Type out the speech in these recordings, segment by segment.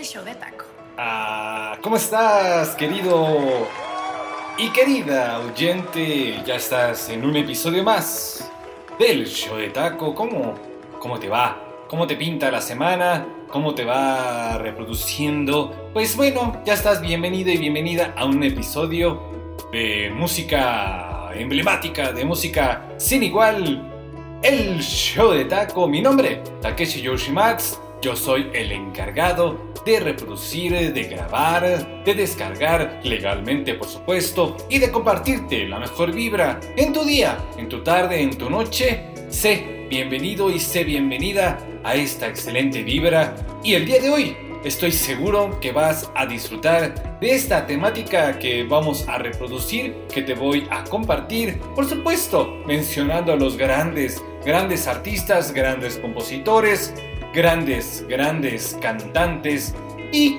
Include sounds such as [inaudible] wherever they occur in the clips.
el show de taco. Ah, ¿Cómo estás, querido y querida oyente? Ya estás en un episodio más del show de taco. ¿Cómo, cómo te va? ¿Cómo te pinta la semana? ¿Cómo te va reproduciendo? Pues bueno, ya estás bienvenido y bienvenida a un episodio de música emblemática, de música sin igual. El show de taco. Mi nombre, Takeshi Yoshimatsu. Yo soy el encargado de reproducir, de grabar, de descargar legalmente por supuesto y de compartirte la mejor vibra en tu día, en tu tarde, en tu noche. Sé bienvenido y sé bienvenida a esta excelente vibra y el día de hoy estoy seguro que vas a disfrutar de esta temática que vamos a reproducir, que te voy a compartir, por supuesto, mencionando a los grandes, grandes artistas, grandes compositores, grandes, grandes cantantes y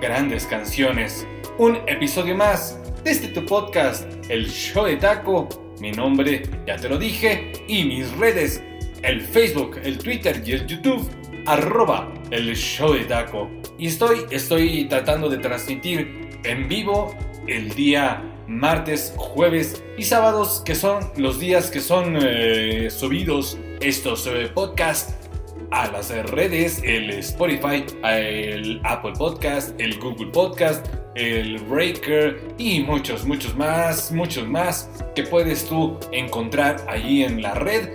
grandes canciones. Un episodio más de este tu podcast, El Show de Taco. Mi nombre, ya te lo dije, y mis redes, el Facebook, el Twitter y el YouTube, arroba el Show de Taco. Y estoy, estoy tratando de transmitir en vivo el día martes, jueves y sábados, que son los días que son eh, subidos estos eh, podcasts a las redes, el Spotify, el Apple Podcast, el Google Podcast, el Breaker y muchos, muchos más, muchos más que puedes tú encontrar allí en la red.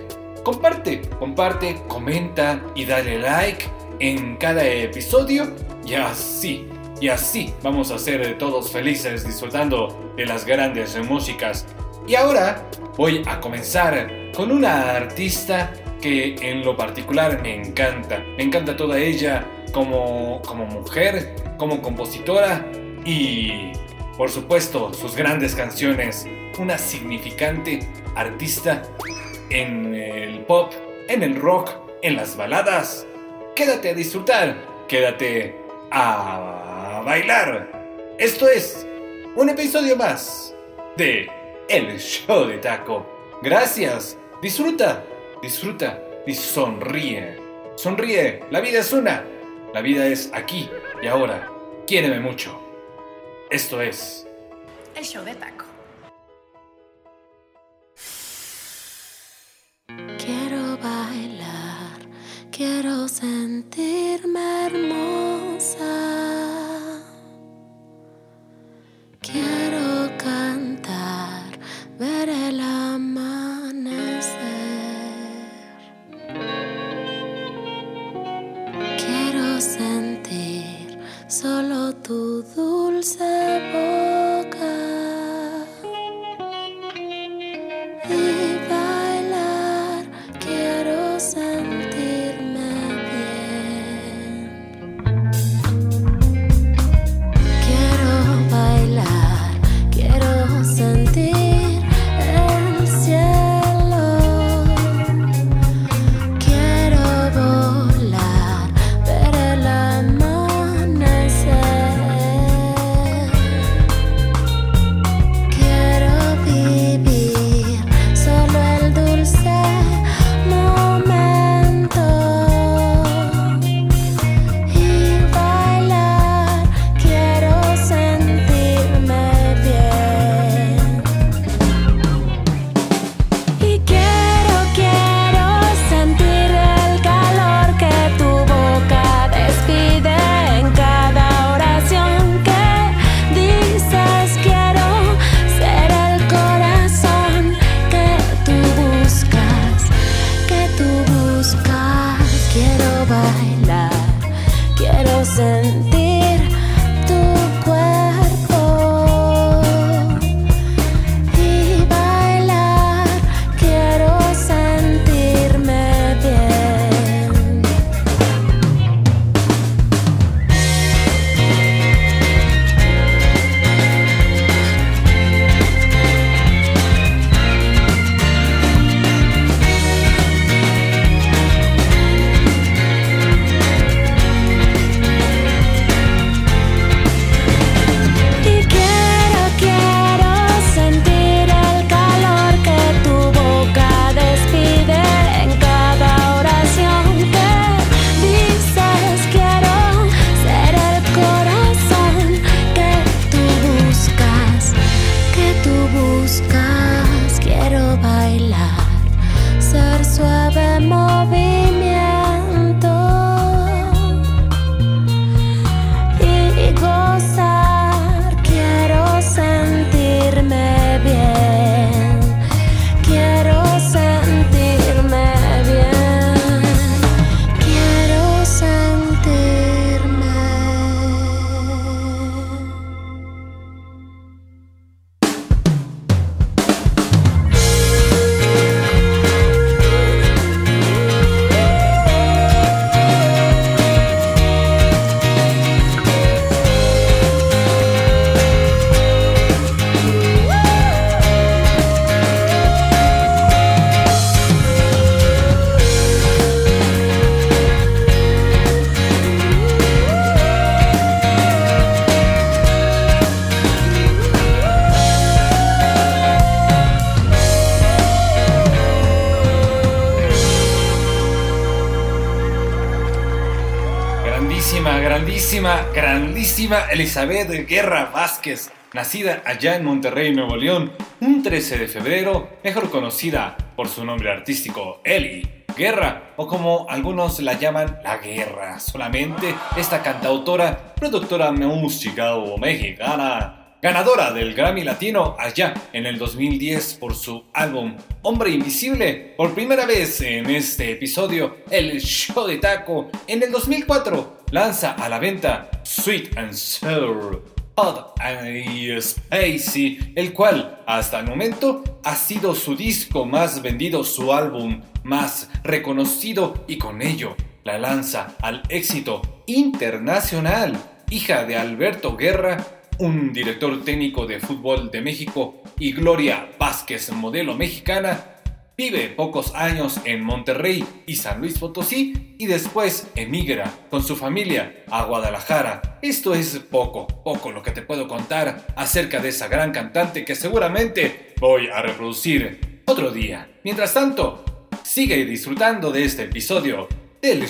Comparte, comparte, comenta y dale like en cada episodio y así, y así vamos a ser todos felices disfrutando de las grandes músicas. Y ahora voy a comenzar con una artista que en lo particular me encanta. Me encanta toda ella como, como mujer, como compositora y por supuesto sus grandes canciones. Una significante artista en el pop, en el rock, en las baladas. Quédate a disfrutar, quédate a bailar. Esto es un episodio más de El Show de Taco. Gracias, disfruta disfruta y sonríe. Sonríe, la vida es una. La vida es aquí y ahora. Quiéreme mucho. Esto es... El show de taco. Quiero bailar, quiero sentirme hermosa. Grandísima Elizabeth Guerra Vázquez, nacida allá en Monterrey, Nuevo León, un 13 de febrero, mejor conocida por su nombre artístico Eli Guerra, o como algunos la llaman La Guerra. Solamente esta cantautora, productora musical mexicana, ganadora del Grammy Latino allá en el 2010 por su álbum Hombre Invisible. Por primera vez en este episodio, el show de taco en el 2004 lanza a la venta Sweet and Sour. Hot and Spacey, el cual hasta el momento ha sido su disco más vendido, su álbum más reconocido y con ello la lanza al éxito internacional. Hija de Alberto Guerra, un director técnico de fútbol de México, y Gloria Vázquez, modelo mexicana, vive pocos años en Monterrey y San Luis Potosí y después emigra con su familia a Guadalajara. Esto es poco, poco lo que te puedo contar acerca de esa gran cantante que seguramente voy a reproducir otro día. Mientras tanto, sigue disfrutando de este episodio del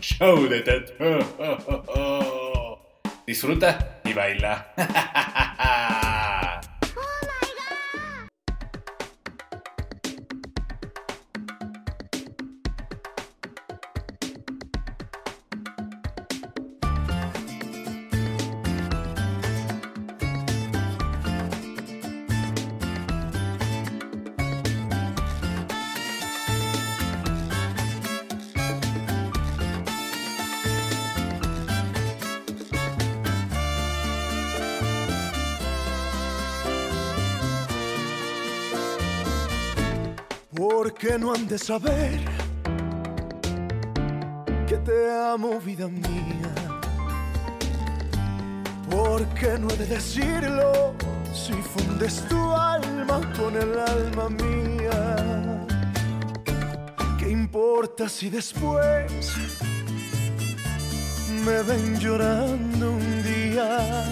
show de. [laughs] Disfruta y baila. [laughs] de saber que te amo, vida mía. Porque no he de decirlo si fundes tu alma con el alma mía. ¿Qué importa si después me ven llorando un día?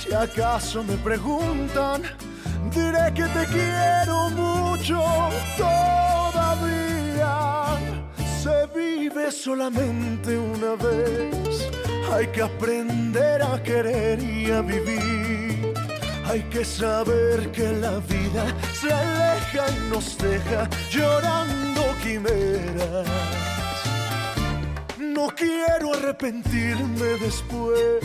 Si acaso me preguntan, diré que te quiero mucho todavía. Se vive solamente una vez, hay que aprender a querer y a vivir. Hay que saber que la vida se aleja y nos deja llorando quimeras. No quiero arrepentirme después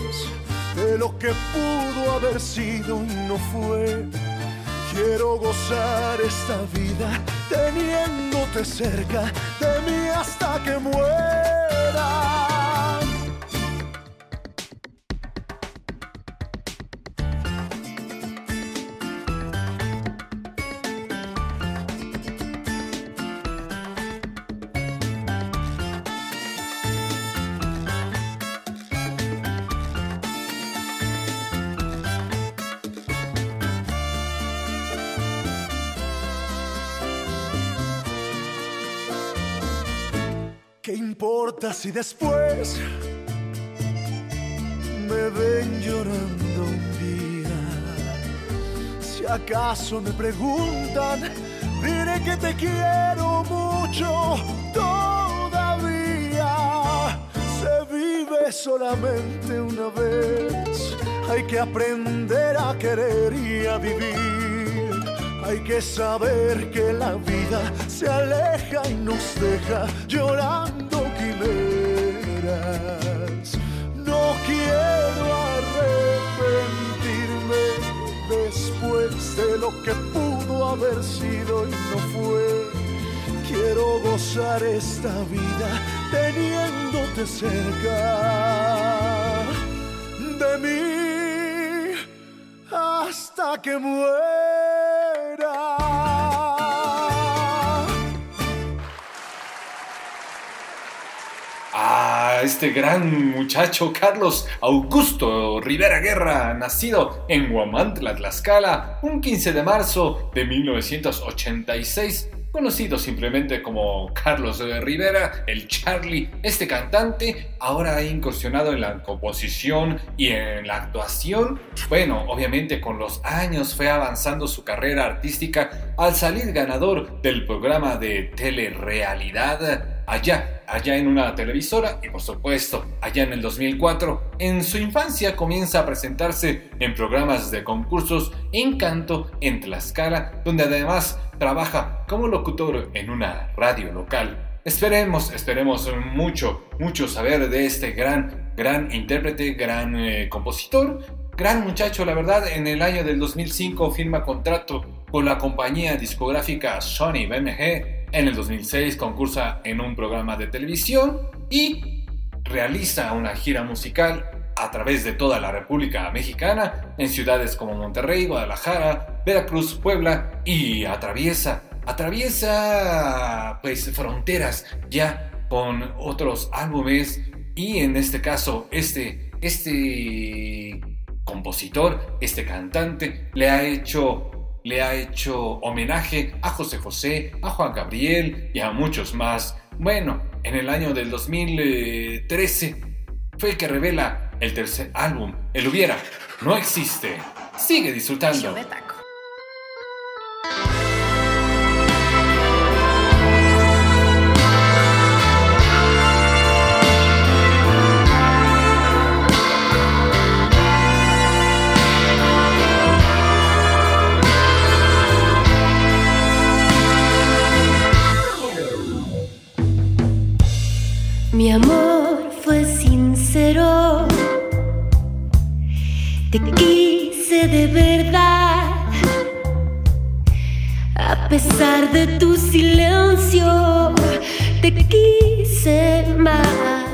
de lo que pudo haber sido y no fue Quiero gozar esta vida teniéndote cerca de mí hasta que muera. Si después me ven llorando un día? Si acaso me preguntan, diré que te quiero mucho todavía. Se vive solamente una vez, hay que aprender a querer y a vivir. Hay que saber que la vida se aleja y nos deja llorando quiero arrepentirme después de lo que pudo haber sido y no fue. Quiero gozar esta vida teniéndote cerca de mí hasta que muera. Este gran muchacho Carlos Augusto Rivera Guerra, nacido en Huamantla, Tlaxcala, un 15 de marzo de 1986 conocido simplemente como Carlos Rivera, el Charlie, este cantante ahora ha incursionado en la composición y en la actuación. Bueno, obviamente con los años fue avanzando su carrera artística al salir ganador del programa de telerealidad allá, allá en una televisora y por supuesto allá en el 2004. En su infancia comienza a presentarse en programas de concursos en canto en Tlaxcala, donde además trabaja como locutor en una radio local. Esperemos, esperemos mucho, mucho saber de este gran, gran intérprete, gran eh, compositor, gran muchacho, la verdad. En el año del 2005 firma contrato con la compañía discográfica Sony BMG. En el 2006 concursa en un programa de televisión y realiza una gira musical a través de toda la República Mexicana, en ciudades como Monterrey, Guadalajara, Veracruz, Puebla y atraviesa atraviesa pues fronteras ya con otros álbumes y en este caso este este compositor, este cantante le ha hecho le ha hecho homenaje a José José, a Juan Gabriel y a muchos más. Bueno, en el año del 2013 fue el que revela el tercer álbum, El Hubiera, no existe. Sigue disfrutando. Mi amor fue sincero, te quise de verdad, a pesar de tu silencio, te quise más.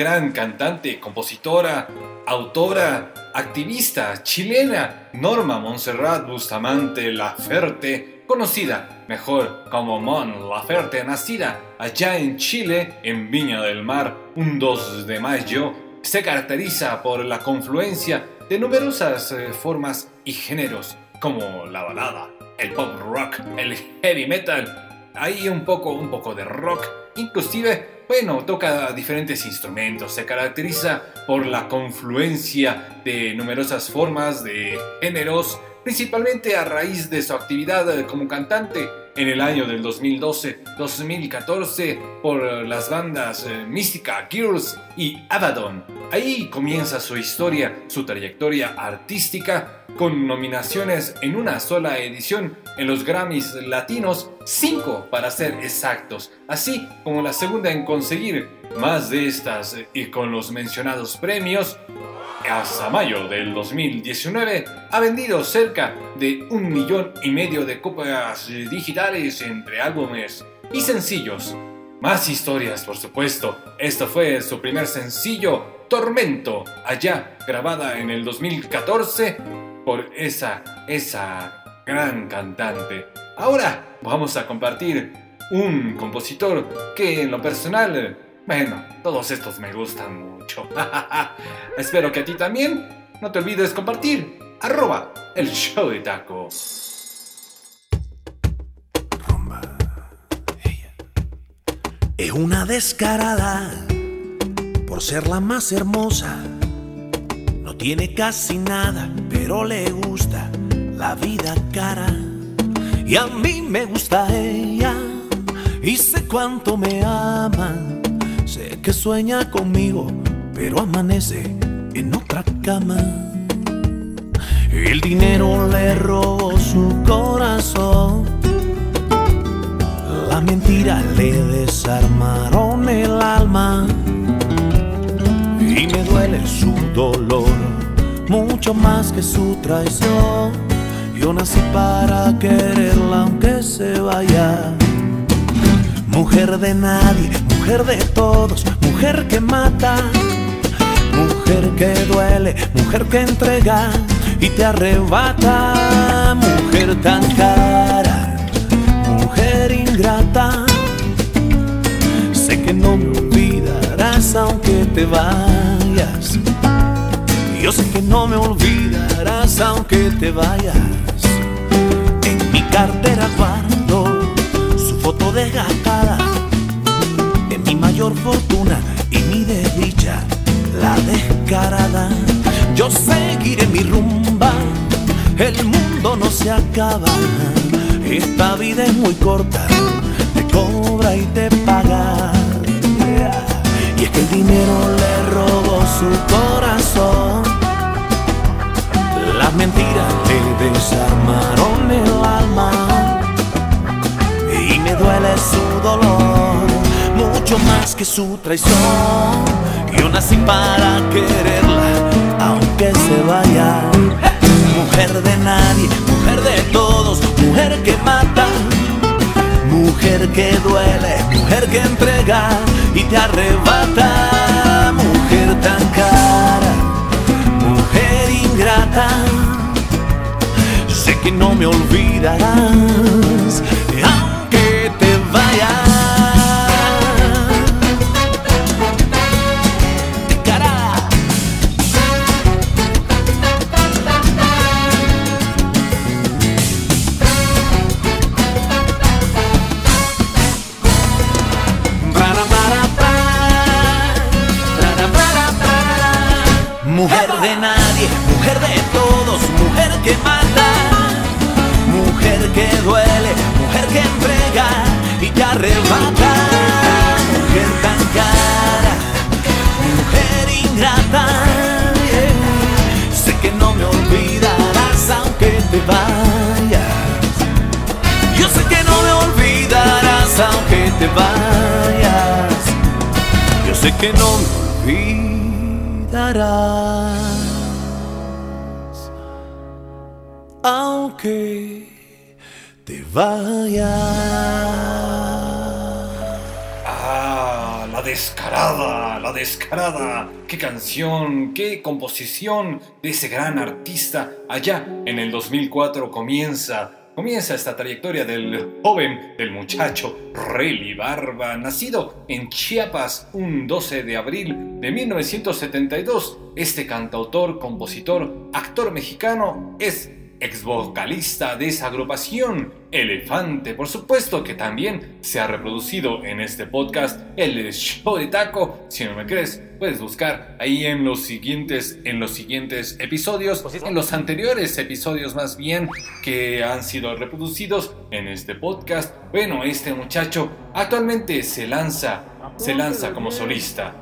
Gran, cantante, compositora, autora, activista chilena, Norma Montserrat Bustamante Laferte, conocida mejor como Mon Laferte, nacida allá en Chile, en Viña del Mar, un 2 de mayo, se caracteriza por la confluencia de numerosas eh, formas y géneros, como la balada, el pop rock, el heavy metal, hay un poco, un poco de rock, inclusive, bueno, toca diferentes instrumentos, se caracteriza por la confluencia de numerosas formas de géneros, principalmente a raíz de su actividad como cantante en el año del 2012-2014 por las bandas eh, Mystica Girls y Abaddon. Ahí comienza su historia, su trayectoria artística, con nominaciones en una sola edición en los Grammys Latinos, cinco para ser exactos, así como la segunda en conseguir más de estas y con los mencionados premios hasta mayo del 2019 ha vendido cerca de un millón y medio de copias digitales entre álbumes y sencillos. Más historias, por supuesto. Esto fue su primer sencillo, Tormento, allá grabada en el 2014 por esa, esa gran cantante. Ahora vamos a compartir un compositor que en lo personal bueno, todos estos me gustan mucho. [laughs] Espero que a ti también. No te olvides compartir. Arroba el show de taco. Es una descarada por ser la más hermosa. No tiene casi nada, pero le gusta la vida cara. Y a mí me gusta ella y sé cuánto me ama Sé que sueña conmigo, pero amanece en otra cama. El dinero le robó su corazón. La mentira le desarmaron el alma. Y me duele su dolor, mucho más que su traición. Yo nací para quererla aunque se vaya. Mujer de nadie, mujer de todos, mujer que mata, mujer que duele, mujer que entrega y te arrebata, mujer tan cara, mujer ingrata. Sé que no me olvidarás aunque te vayas. Yo sé que no me olvidarás aunque te vayas. Mi cartera guardo su foto de gata mayor fortuna y mi desdicha, la descarada. Yo seguiré mi rumba, el mundo no se acaba. Esta vida es muy corta, te cobra y te paga. Y es que el dinero le robó su corazón. Las mentiras le desarmaron el alma. Y me duele su dolor mucho más que su traición. Yo nací para quererla, aunque se vaya. Mujer de nadie, mujer de todos, mujer que mata, mujer que duele, mujer que entrega y te arrebata. Mujer tan cara, ingrata. Sé que no me olvidarás, aunque te vayas. Arrebata. Mujer tan cara, mujer ingrata. Sé que no me olvidarás aunque te vayas. Yo sé que no me olvidarás aunque te vayas. Yo sé que no me olvidarás aunque te vayas. Descarada, la descarada. Qué canción, qué composición de ese gran artista. Allá en el 2004 comienza comienza esta trayectoria del joven, del muchacho Rayleigh Barba, nacido en Chiapas un 12 de abril de 1972. Este cantautor, compositor, actor mexicano es ex vocalista de esa agrupación, Elefante, por supuesto que también se ha reproducido en este podcast, el show de taco. Si no me crees, puedes buscar ahí en los siguientes, en los siguientes episodios, en los anteriores episodios más bien que han sido reproducidos en este podcast. Bueno, este muchacho actualmente se lanza, se lanza como solista.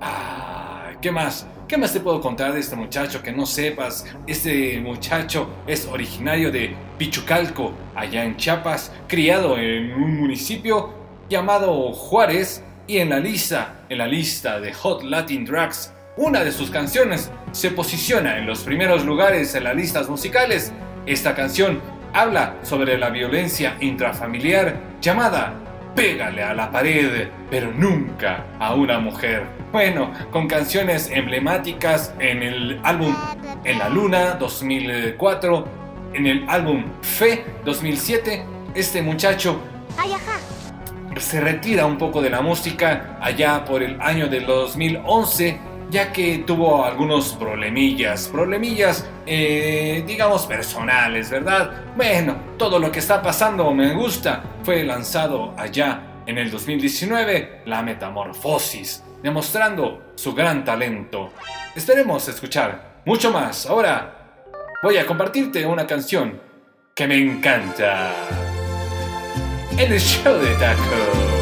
Ah, ¿qué más? ¿Qué más te puedo contar de este muchacho que no sepas? Este muchacho es originario de Pichucalco, allá en Chiapas, criado en un municipio llamado Juárez y en la lista, en la lista de Hot Latin Drugs, una de sus canciones se posiciona en los primeros lugares en las listas musicales. Esta canción habla sobre la violencia intrafamiliar llamada Pégale a la pared, pero nunca a una mujer. Bueno, con canciones emblemáticas en el álbum En la Luna 2004, en el álbum Fe 2007, este muchacho se retira un poco de la música allá por el año del 2011 ya que tuvo algunos problemillas, problemillas, eh, digamos, personales, ¿verdad? Bueno, todo lo que está pasando me gusta. Fue lanzado allá en el 2019 La Metamorfosis, demostrando su gran talento. Esperemos escuchar mucho más. Ahora voy a compartirte una canción que me encanta. El show de Taco.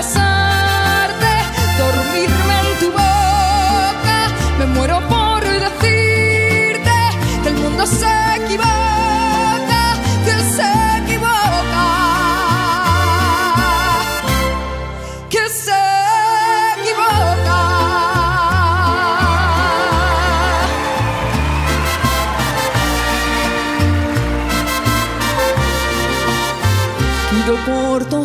besarte, dormirme en tu boca. Me muero por decirte que el mundo se equivoca, que se equivoca, que se equivoca. Quiero por tu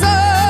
por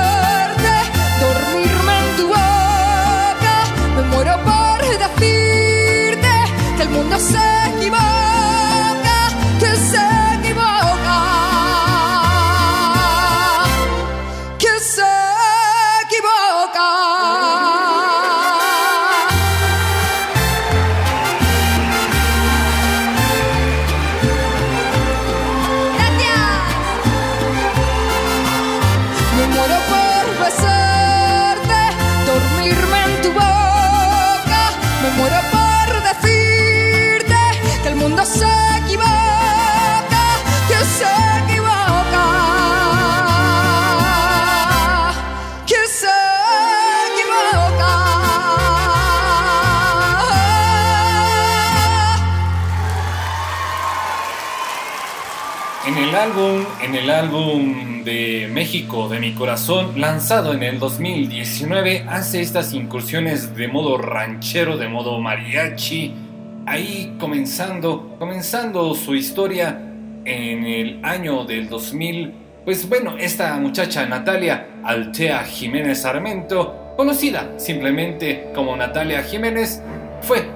en el álbum de México de mi corazón, lanzado en el 2019, hace estas incursiones de modo ranchero, de modo mariachi, ahí comenzando, comenzando su historia en el año del 2000. Pues bueno, esta muchacha Natalia Altea Jiménez Armento, conocida simplemente como Natalia Jiménez, fue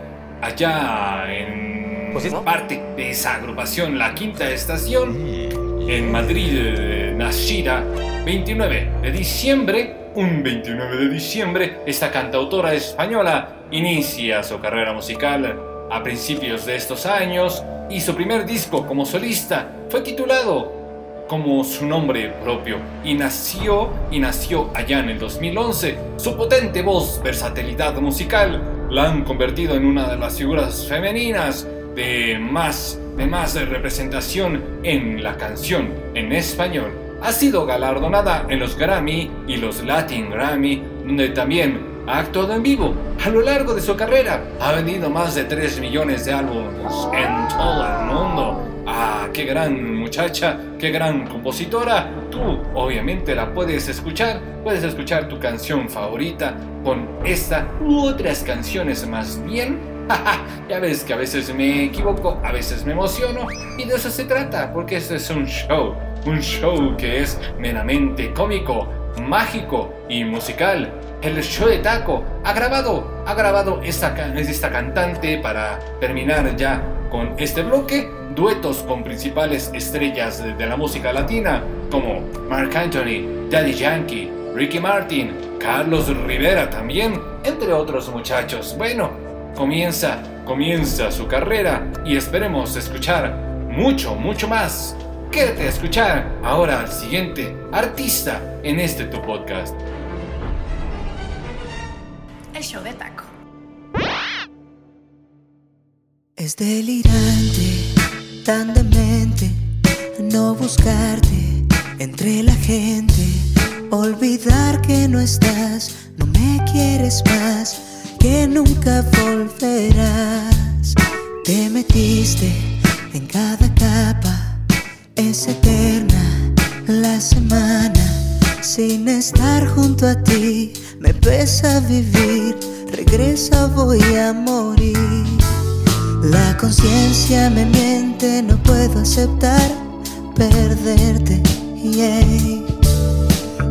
allá en pues parte de esa agrupación La Quinta Estación en Madrid, nacida 29 de diciembre. Un 29 de diciembre, esta cantautora española inicia su carrera musical a principios de estos años y su primer disco como solista fue titulado como su nombre propio y nació y nació allá en el 2011. Su potente voz, versatilidad musical la han convertido en una de las figuras femeninas de más, de más representación en la canción en español. Ha sido galardonada en los Grammy y los Latin Grammy, donde también ha actuado en vivo. A lo largo de su carrera ha vendido más de 3 millones de álbumes en todo el mundo. Ah, qué gran muchacha, qué gran compositora. Tú obviamente la puedes escuchar, puedes escuchar tu canción favorita con esta u otras canciones más bien [laughs] ya ves que a veces me equivoco, a veces me emociono y de eso se trata, porque esto es un show, un show que es meramente cómico, mágico y musical. El show de Taco ha grabado, ha grabado esta, esta cantante para terminar ya con este bloque, duetos con principales estrellas de, de la música latina como Mark Anthony, Daddy Yankee, Ricky Martin, Carlos Rivera también, entre otros muchachos. Bueno, comienza, comienza su carrera y esperemos escuchar mucho, mucho más. Quédate a escuchar ahora al siguiente artista en este tu podcast. El show de taco. Es delirante, tan demente, no buscarte entre la gente, olvidar que no estás, no me quieres más que nunca volverás. Te metiste en cada capa, es eterna la semana. Sin estar junto a ti, me pesa vivir, regresa voy a morir. La conciencia me miente, no puedo aceptar perderte. Yeah.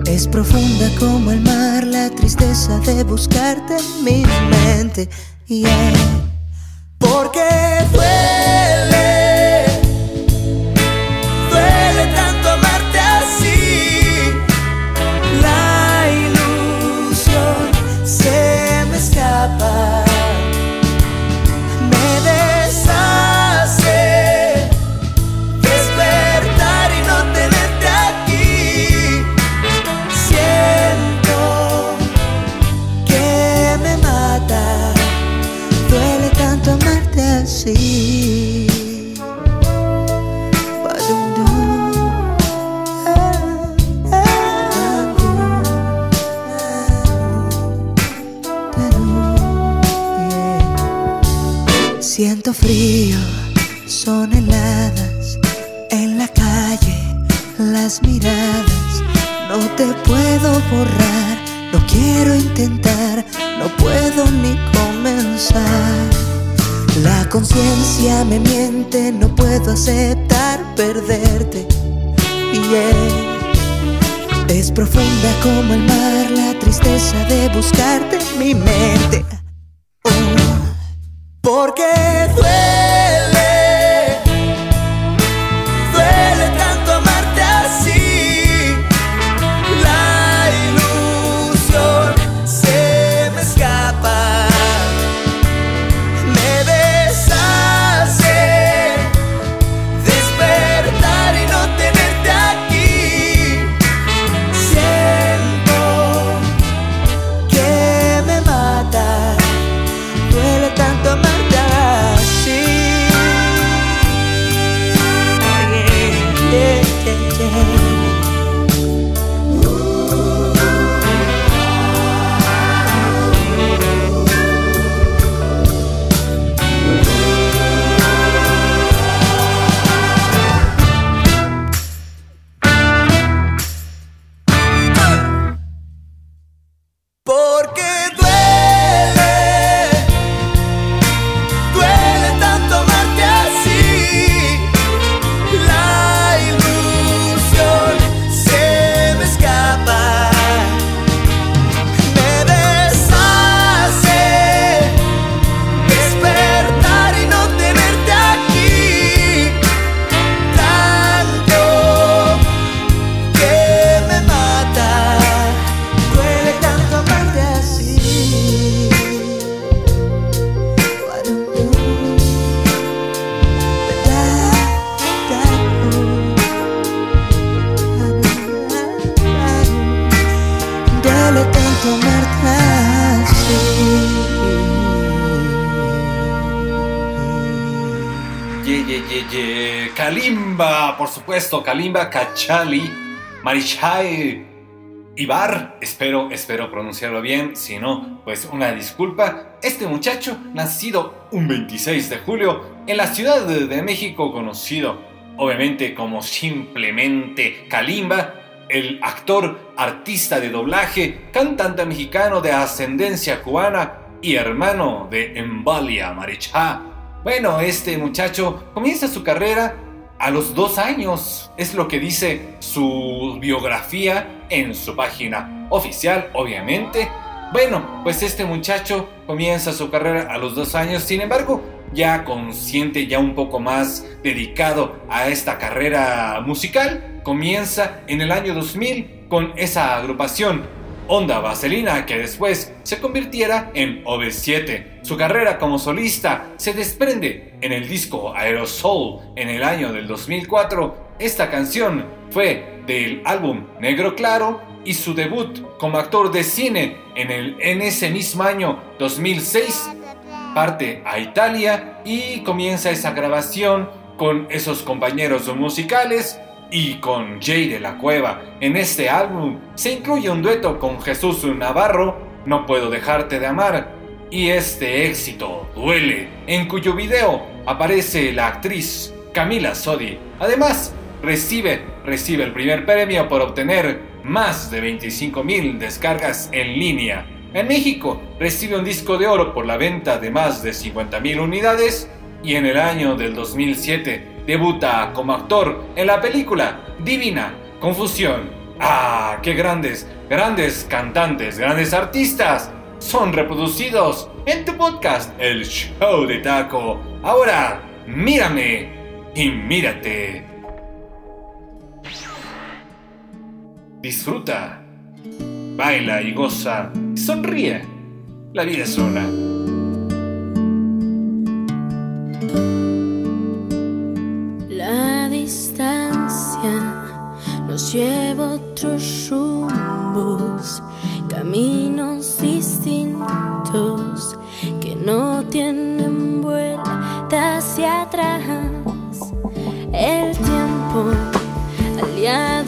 Es profunda como el mar la tristeza de buscarte en mi mente. Yeah. Porque duele, Kalimba Kachali, Marichai Ibar, espero, espero pronunciarlo bien, si no, pues una disculpa. Este muchacho, nacido un 26 de julio en la Ciudad de México, conocido obviamente como simplemente Kalimba, el actor, artista de doblaje, cantante mexicano de ascendencia cubana y hermano de Embalia Marichá. Bueno, este muchacho comienza su carrera a los dos años, es lo que dice su biografía en su página oficial, obviamente. Bueno, pues este muchacho comienza su carrera a los dos años, sin embargo, ya consciente, ya un poco más dedicado a esta carrera musical, comienza en el año 2000 con esa agrupación Onda Vaselina que después se convirtiera en OV7. Su carrera como solista se desprende en el disco Aerosol en el año del 2004. Esta canción fue del álbum Negro Claro y su debut como actor de cine en, el, en ese mismo año 2006 parte a Italia y comienza esa grabación con esos compañeros musicales y con Jay de la Cueva. En este álbum se incluye un dueto con Jesús Navarro, No puedo dejarte de amar, y este éxito duele, en cuyo video aparece la actriz Camila Sodi. Además, recibe, recibe el primer premio por obtener más de 25 mil descargas en línea. En México recibe un disco de oro por la venta de más de 50.000 unidades y en el año del 2007 debuta como actor en la película Divina Confusión. ¡Ah, qué grandes, grandes cantantes, grandes artistas! Son reproducidos en tu podcast, El Show de Taco. Ahora, mírame y mírate. Disfruta baila y goza, sonríe. La vida es una. Distancia nos lleva otros rumbos, caminos distintos que no tienen vuelta hacia atrás. El tiempo aliado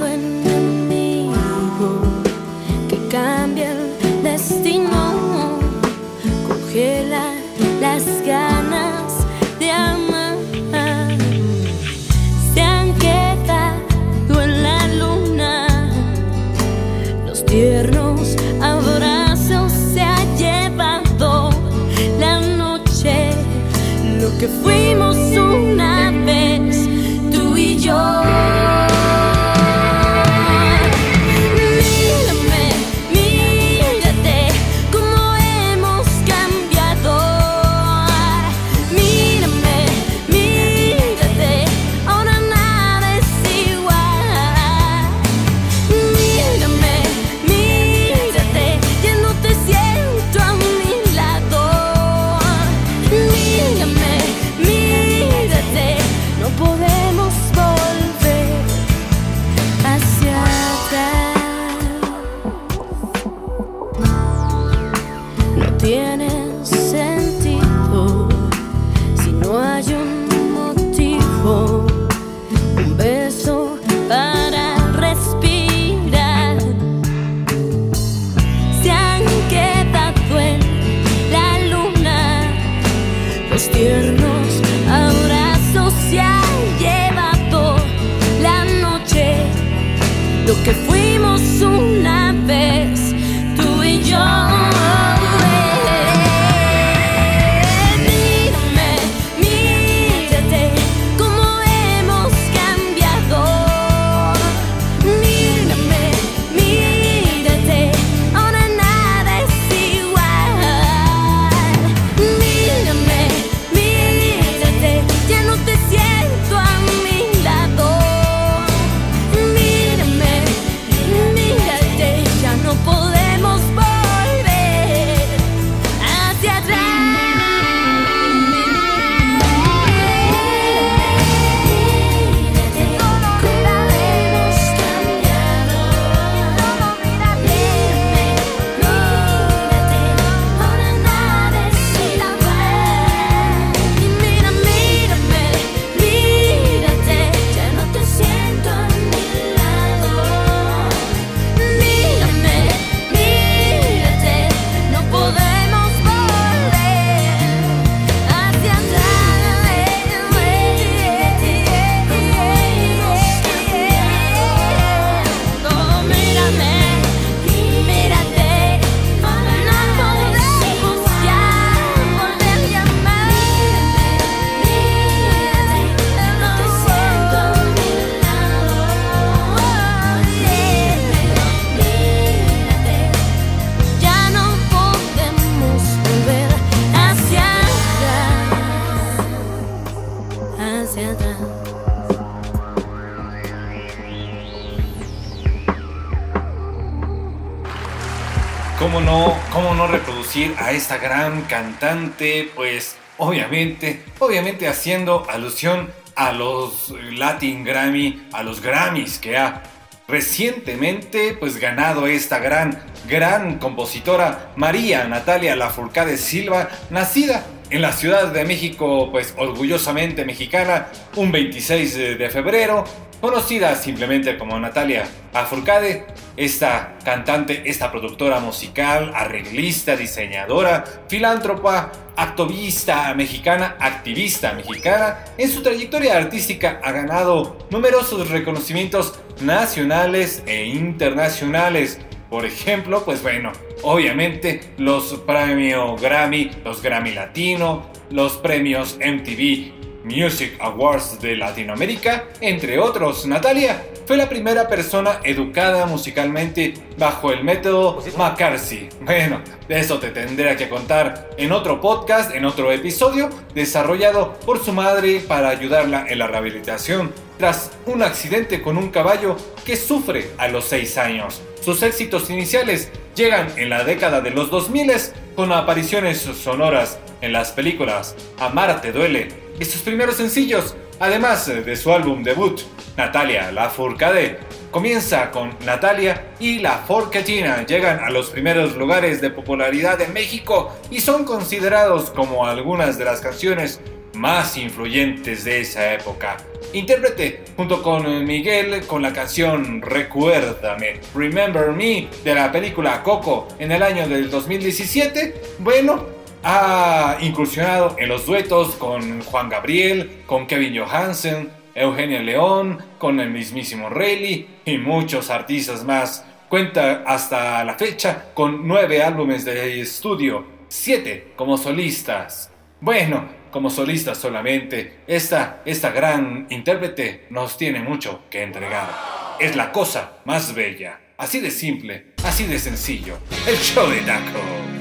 a esta gran cantante? Pues obviamente, obviamente haciendo alusión a los Latin Grammy, a los Grammys que ha recientemente pues ganado esta gran, gran compositora María Natalia Lafourcade Silva, nacida en la Ciudad de México, pues orgullosamente mexicana, un 26 de febrero, conocida simplemente como Natalia Lafourcade, esta cantante, esta productora musical, arreglista, diseñadora, filántropa, activista mexicana, activista mexicana, en su trayectoria artística ha ganado numerosos reconocimientos nacionales e internacionales. Por ejemplo, pues bueno, obviamente los premios Grammy, los Grammy Latino, los premios MTV Music Awards de Latinoamérica, entre otros. Natalia fue la primera persona educada musicalmente bajo el método McCarthy. Bueno, de eso te tendré que contar en otro podcast, en otro episodio, desarrollado por su madre para ayudarla en la rehabilitación tras un accidente con un caballo que sufre a los 6 años. Sus éxitos iniciales llegan en la década de los 2000 con apariciones sonoras en las películas Amar te duele y sus primeros sencillos, además de su álbum debut, Natalia La Furcade. Comienza con Natalia y La Forcatina llegan a los primeros lugares de popularidad en México y son considerados como algunas de las canciones más influyentes de esa época. Intérprete junto con Miguel con la canción Recuérdame, Remember Me de la película Coco en el año del 2017. Bueno, ha incursionado en los duetos con Juan Gabriel, con Kevin Johansen, Eugenia León, con el mismísimo Rayleigh y muchos artistas más. Cuenta hasta la fecha con nueve álbumes de estudio, siete como solistas. Bueno, como solista solamente, esta, esta gran intérprete nos tiene mucho que entregar. Es la cosa más bella, así de simple, así de sencillo, el show de Taco.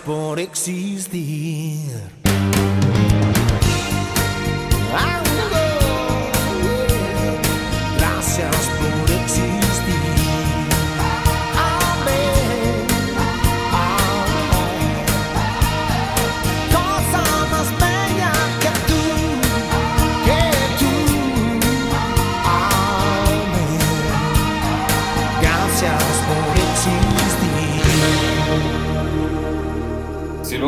por existir.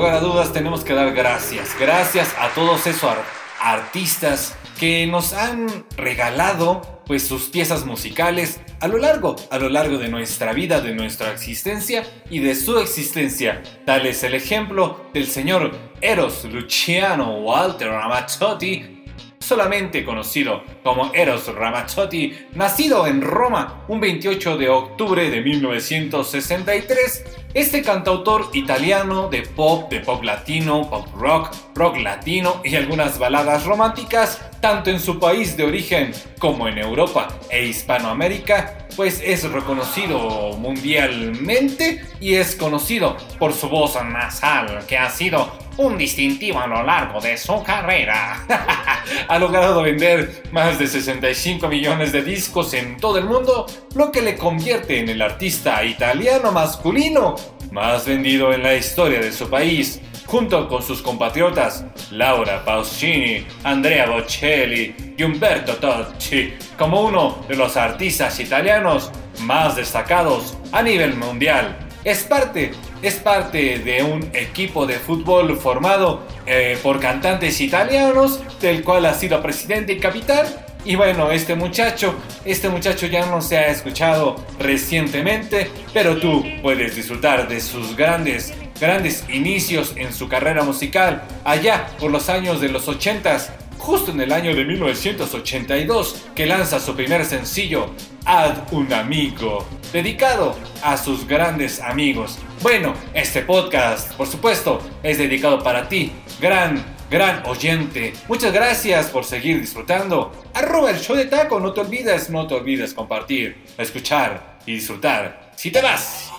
Lugar a dudas tenemos que dar gracias. Gracias a todos esos ar- artistas que nos han regalado pues sus piezas musicales a lo largo, a lo largo de nuestra vida, de nuestra existencia y de su existencia. Tal es el ejemplo del señor Eros Luciano Walter Ramazzotti, solamente conocido como Eros Ramazzotti, nacido en Roma un 28 de octubre de 1963, este cantautor italiano de pop, de pop latino, pop rock, rock latino y algunas baladas románticas, tanto en su país de origen como en Europa e Hispanoamérica, pues es reconocido mundialmente y es conocido por su voz nasal que ha sido un distintivo a lo largo de su carrera. [laughs] ha logrado vender más de 65 millones de discos en todo el mundo, lo que le convierte en el artista italiano masculino más vendido en la historia de su país, junto con sus compatriotas Laura Pausini, Andrea Bocelli y Umberto Tocci, como uno de los artistas italianos más destacados a nivel mundial. Es parte, es parte de un equipo de fútbol formado eh, por cantantes italianos, del cual ha sido presidente y capitán. Y bueno, este muchacho, este muchacho ya no se ha escuchado recientemente, pero tú puedes disfrutar de sus grandes, grandes inicios en su carrera musical allá por los años de los 80s, justo en el año de 1982, que lanza su primer sencillo, Ad un amigo, dedicado a sus grandes amigos. Bueno, este podcast, por supuesto, es dedicado para ti, gran, gran oyente. Muchas gracias por seguir disfrutando. Arroba el show de taco, no te olvides, no te olvides compartir, escuchar y disfrutar. Si te vas,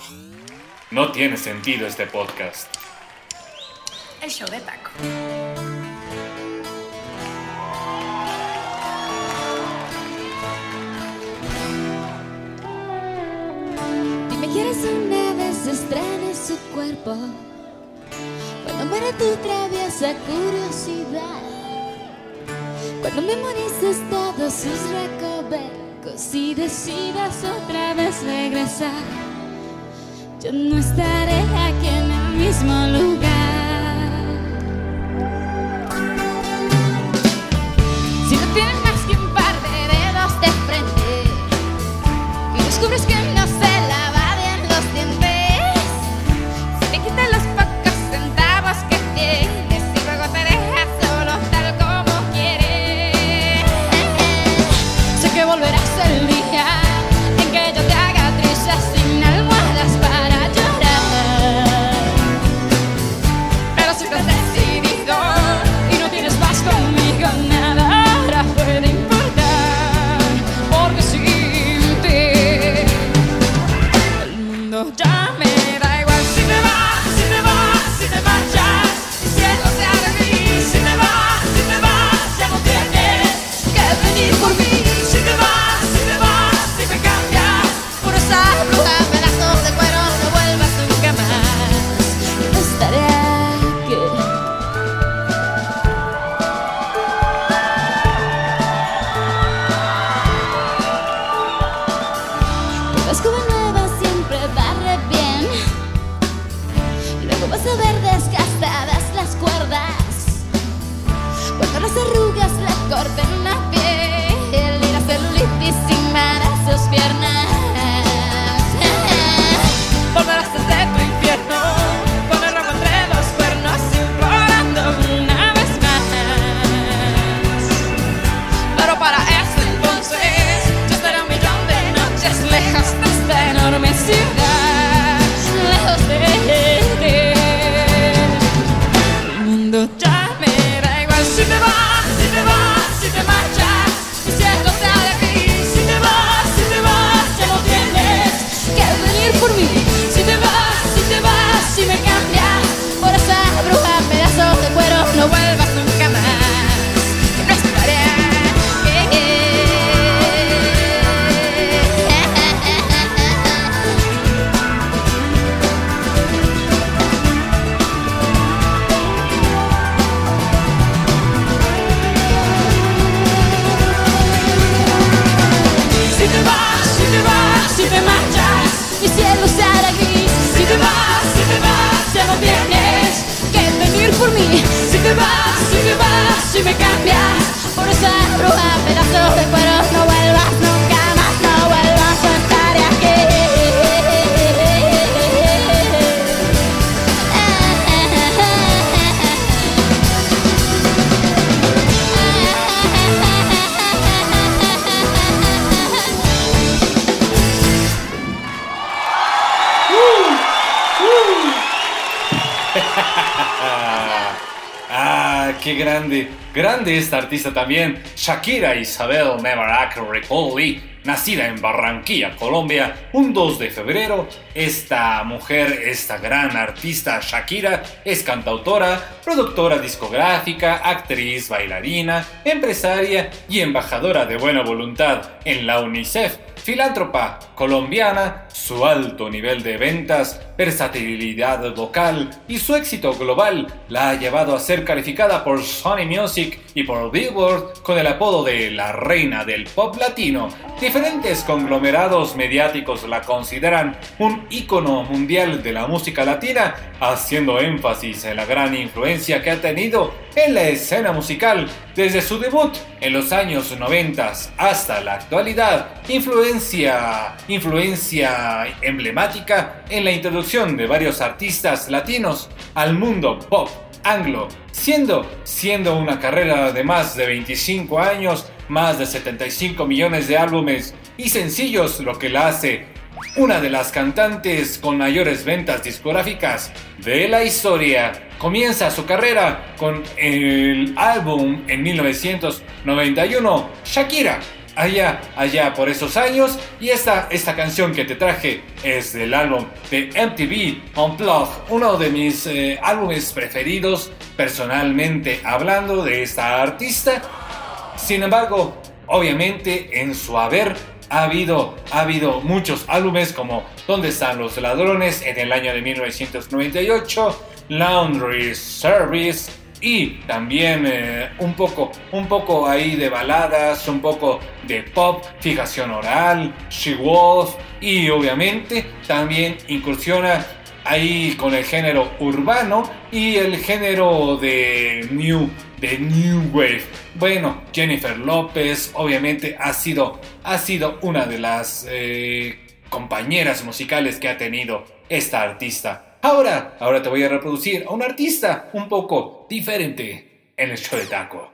no tiene sentido este podcast. El show de taco. Quieres una vez estrene su cuerpo. Cuando muera tu traviesa curiosidad. Cuando memorices todos sus recovecos Y decidas otra vez regresar Yo no estaré aquí en el mismo lugar. Si no tienes más que un par de dedos de frente y descubres que las arrugas le corten y me cambias por esa bruja, pedazos de cuero. No vuelvas nunca más, no vuelvas a estar aquí. [laughs] Ah, qué grande, grande esta artista también, Shakira Isabel Mebarak Repolli, nacida en Barranquilla, Colombia, un 2 de febrero. Esta mujer, esta gran artista Shakira, es cantautora, productora discográfica, actriz, bailarina, empresaria y embajadora de buena voluntad en la UNICEF filántropa colombiana, su alto nivel de ventas, versatilidad vocal y su éxito global la ha llevado a ser calificada por Sony Music y por Billboard con el apodo de la reina del pop latino. Diferentes conglomerados mediáticos la consideran un ícono mundial de la música latina, haciendo énfasis en la gran influencia que ha tenido en la escena musical desde su debut en los años 90 hasta la actualidad. Influencia, influencia emblemática en la introducción de varios artistas latinos al mundo pop anglo, siendo, siendo una carrera de más de 25 años, más de 75 millones de álbumes y sencillos, lo que la hace una de las cantantes con mayores ventas discográficas de la historia. Comienza su carrera con el álbum en 1991, Shakira. Allá, allá por esos años, y esta, esta canción que te traje es del álbum de MTV Unplugged, uno de mis eh, álbumes preferidos personalmente hablando de esta artista. Sin embargo, obviamente en su haber ha habido, ha habido muchos álbumes como ¿Dónde están los ladrones? en el año de 1998, Laundry Service y también eh, un poco un poco ahí de baladas, un poco de pop, fijación oral, She Wolf y obviamente también incursiona ahí con el género urbano y el género de new de new wave. Bueno, Jennifer López obviamente ha sido ha sido una de las eh, compañeras musicales que ha tenido esta artista. Ahora, ahora te voy a reproducir a un artista un poco diferente en el show de taco.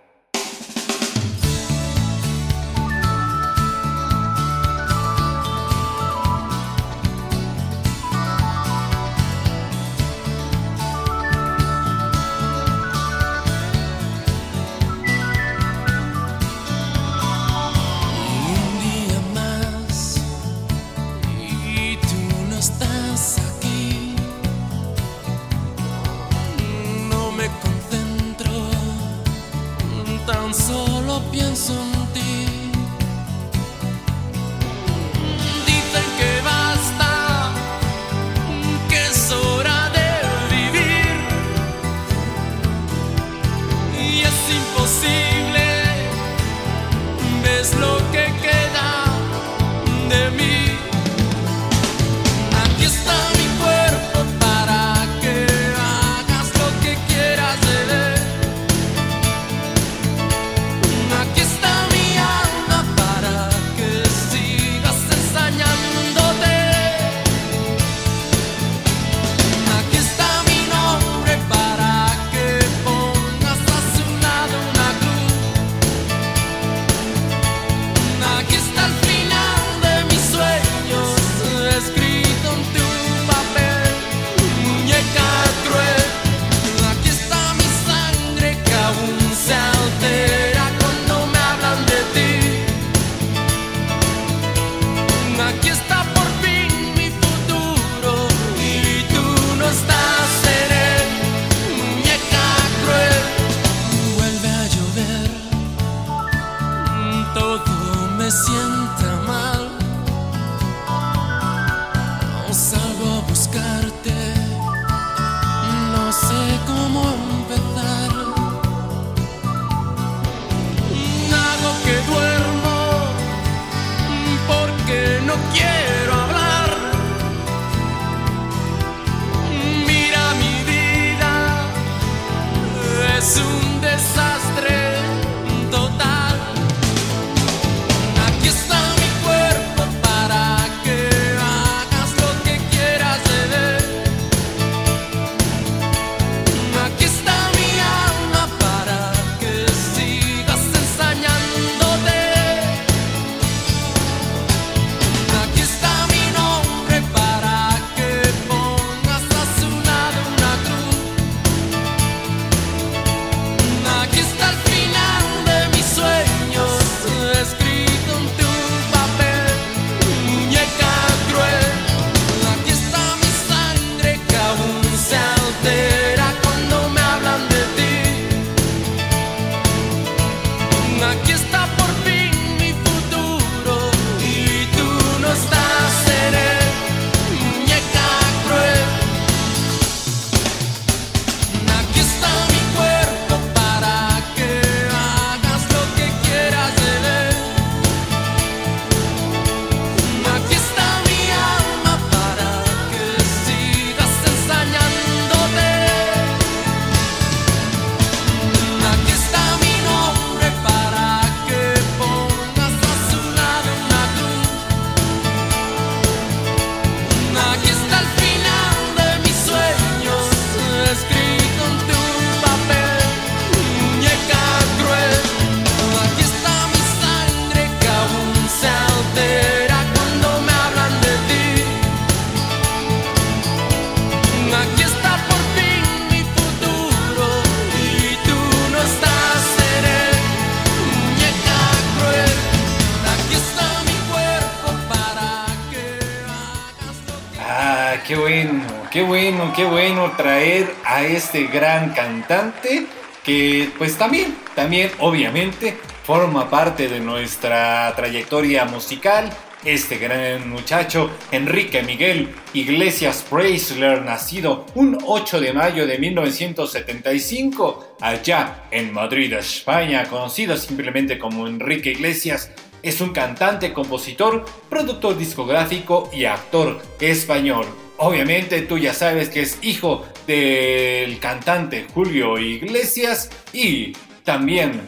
Este gran cantante que pues también, también obviamente forma parte de nuestra trayectoria musical. Este gran muchacho, Enrique Miguel Iglesias Preisler, nacido un 8 de mayo de 1975 allá en Madrid, España, conocido simplemente como Enrique Iglesias, es un cantante, compositor, productor discográfico y actor español. Obviamente tú ya sabes que es hijo del cantante Julio Iglesias y también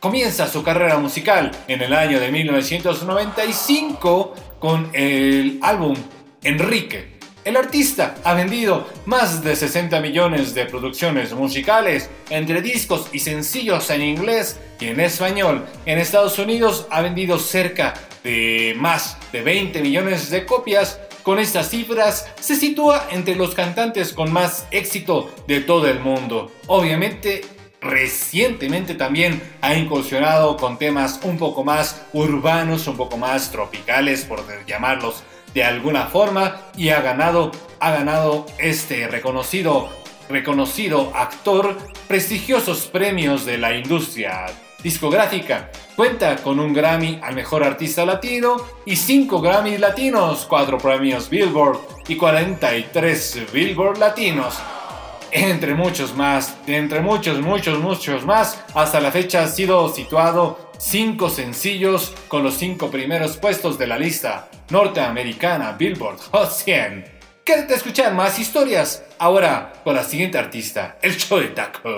comienza su carrera musical en el año de 1995 con el álbum Enrique. El artista ha vendido más de 60 millones de producciones musicales entre discos y sencillos en inglés y en español. En Estados Unidos ha vendido cerca de más de 20 millones de copias con estas cifras se sitúa entre los cantantes con más éxito de todo el mundo. Obviamente, recientemente también ha incursionado con temas un poco más urbanos, un poco más tropicales, por llamarlos de alguna forma, y ha ganado, ha ganado este reconocido, reconocido actor prestigiosos premios de la industria discográfica. Cuenta con un Grammy al mejor artista latino y 5 Grammys latinos, 4 premios Billboard y 43 Billboard latinos. Entre muchos más, entre muchos, muchos, muchos más, hasta la fecha ha sido situado 5 sencillos con los 5 primeros puestos de la lista norteamericana Billboard Hot 100. Quédate a escuchar más historias ahora con la siguiente artista, el show de Taco.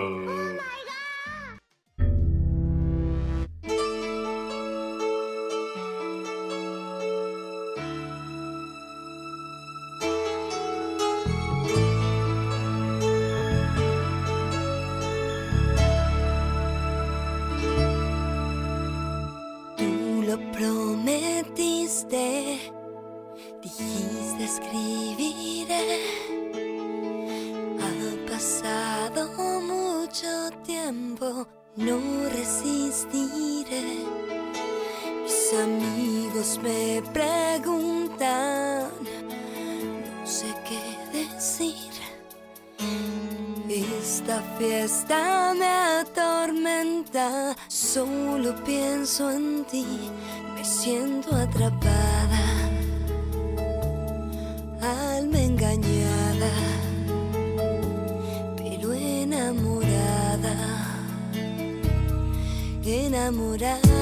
Esta fiesta me atormenta, solo pienso en ti, me siento atrapada, alma engañada, pero enamorada, enamorada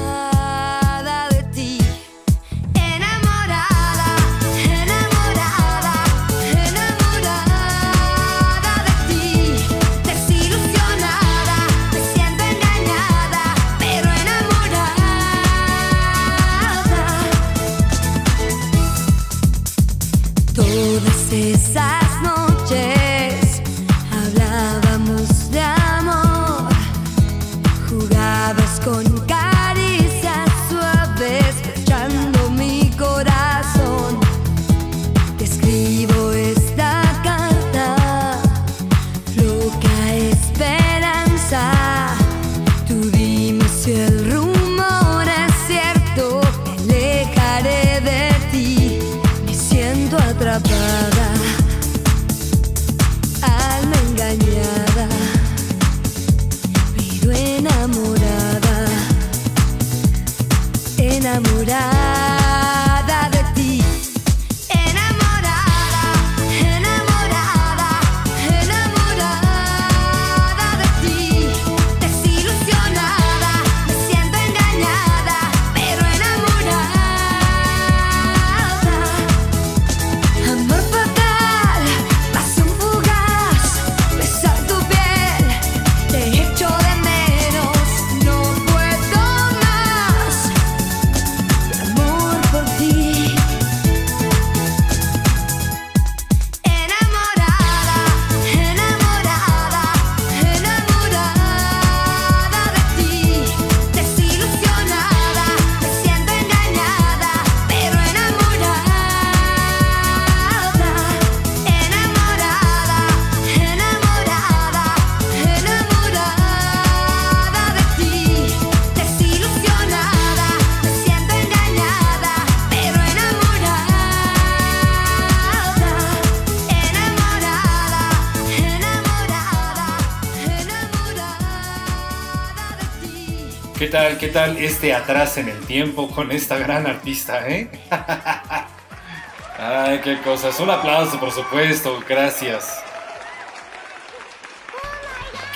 qué tal este atrás en el tiempo con esta gran artista, eh? [laughs] Ay, qué cosas. Un aplauso, por supuesto. Gracias.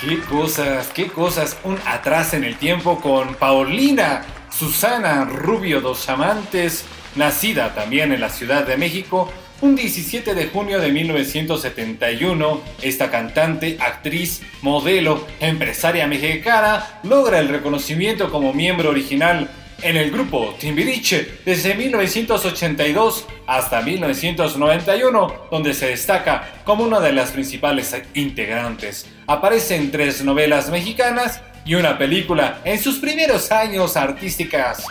Qué cosas, qué cosas. Un atrás en el tiempo con Paulina Susana Rubio Dos Amantes, nacida también en la Ciudad de México. Un 17 de junio de 1971, esta cantante, actriz, modelo, empresaria mexicana logra el reconocimiento como miembro original en el grupo Timbiriche desde 1982 hasta 1991, donde se destaca como una de las principales integrantes. Aparece en tres novelas mexicanas y una película en sus primeros años artísticas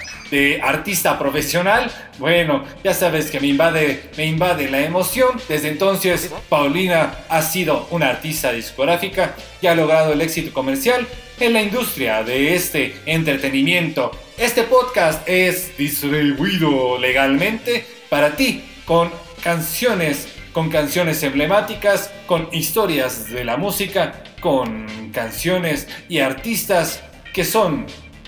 artista profesional, bueno, ya sabes que me invade, me invade la emoción. Desde entonces, Paulina ha sido una artista discográfica y ha logrado el éxito comercial en la industria de este entretenimiento. Este podcast es distribuido legalmente para ti con canciones, con canciones emblemáticas, con historias de la música, con canciones y artistas que son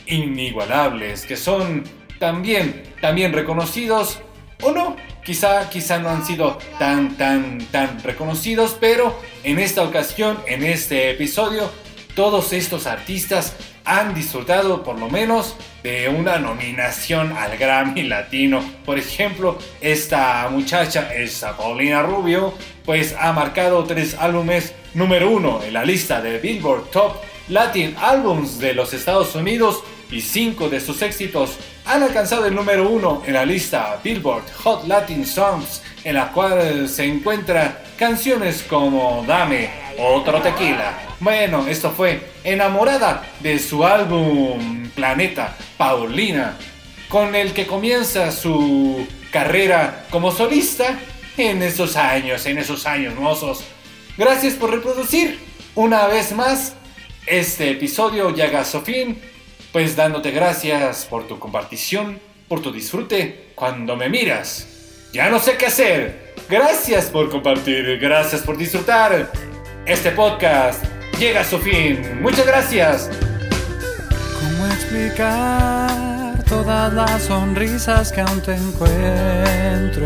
inigualables, que son también, también reconocidos o no. Quizá, quizá no han sido tan, tan, tan reconocidos, pero en esta ocasión, en este episodio, todos estos artistas han disfrutado por lo menos de una nominación al Grammy Latino. Por ejemplo, esta muchacha, esta Paulina Rubio, pues ha marcado tres álbumes número uno en la lista de Billboard Top Latin Albums de los Estados Unidos y cinco de sus éxitos han alcanzado el número uno en la lista Billboard Hot Latin Songs, en la cual se encuentran canciones como Dame, Otro Tequila. Bueno, esto fue enamorada de su álbum Planeta, Paulina, con el que comienza su carrera como solista en esos años, en esos años mozos. Gracias por reproducir una vez más este episodio llega a su fin pues dándote gracias por tu compartición, por tu disfrute cuando me miras. Ya no sé qué hacer. Gracias por compartir, gracias por disfrutar. Este podcast llega a su fin. Muchas gracias. ¿Cómo explicar todas las sonrisas que aún te encuentro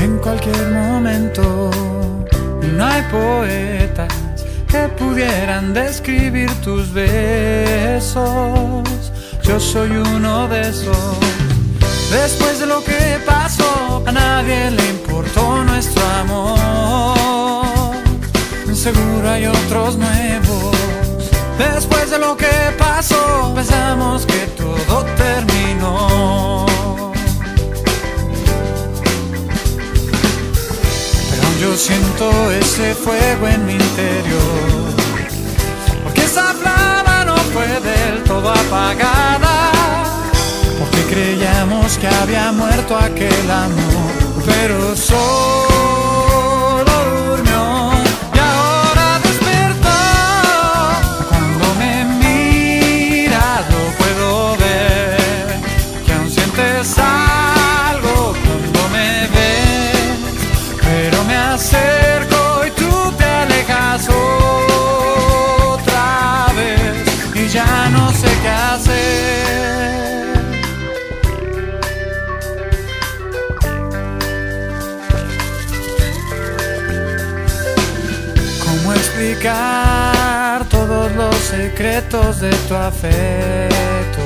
en cualquier momento? No hay poeta que pudieran describir tus besos. Yo soy uno de esos. Después de lo que pasó, a nadie le importó nuestro amor. Seguro hay otros nuevos. Después de lo que pasó, pensamos que todo terminó. Yo siento ese fuego en mi interior. Porque esa flama no fue del todo apagada. Porque creíamos que había muerto aquel amor. Pero solo todos los secretos de tu afecto?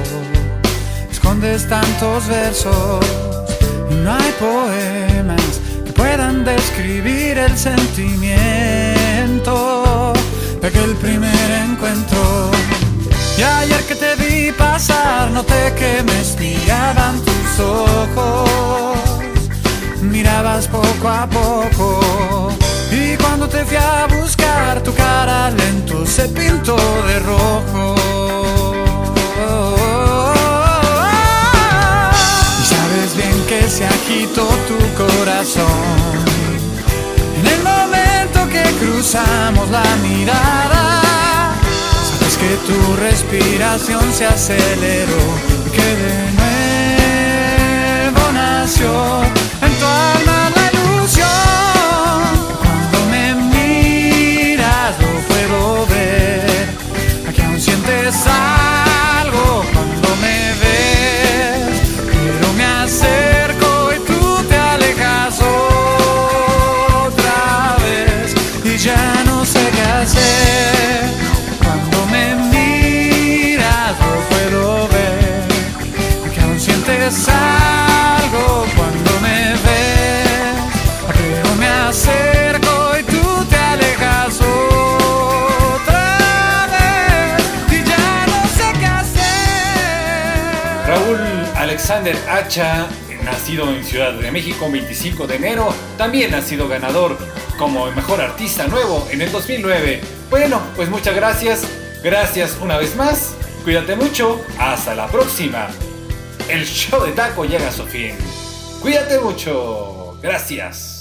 Escondes tantos versos y no hay poemas que puedan describir el sentimiento de aquel primer encuentro. Y ayer que te vi pasar, noté que me espiaban tus ojos. Mirabas poco a poco. Y cuando te fui a buscar, tu cara lento se pintó de rojo. Y sabes bien que se agitó tu corazón. En el momento que cruzamos la mirada, sabes que tu respiración se aceleró y que de nuevo nació en tu alma la Alexander Hacha, nacido en Ciudad de México 25 de enero, también ha sido ganador como mejor artista nuevo en el 2009. Bueno, pues muchas gracias, gracias una vez más, cuídate mucho, hasta la próxima. El show de taco llega a su fin. Cuídate mucho, gracias.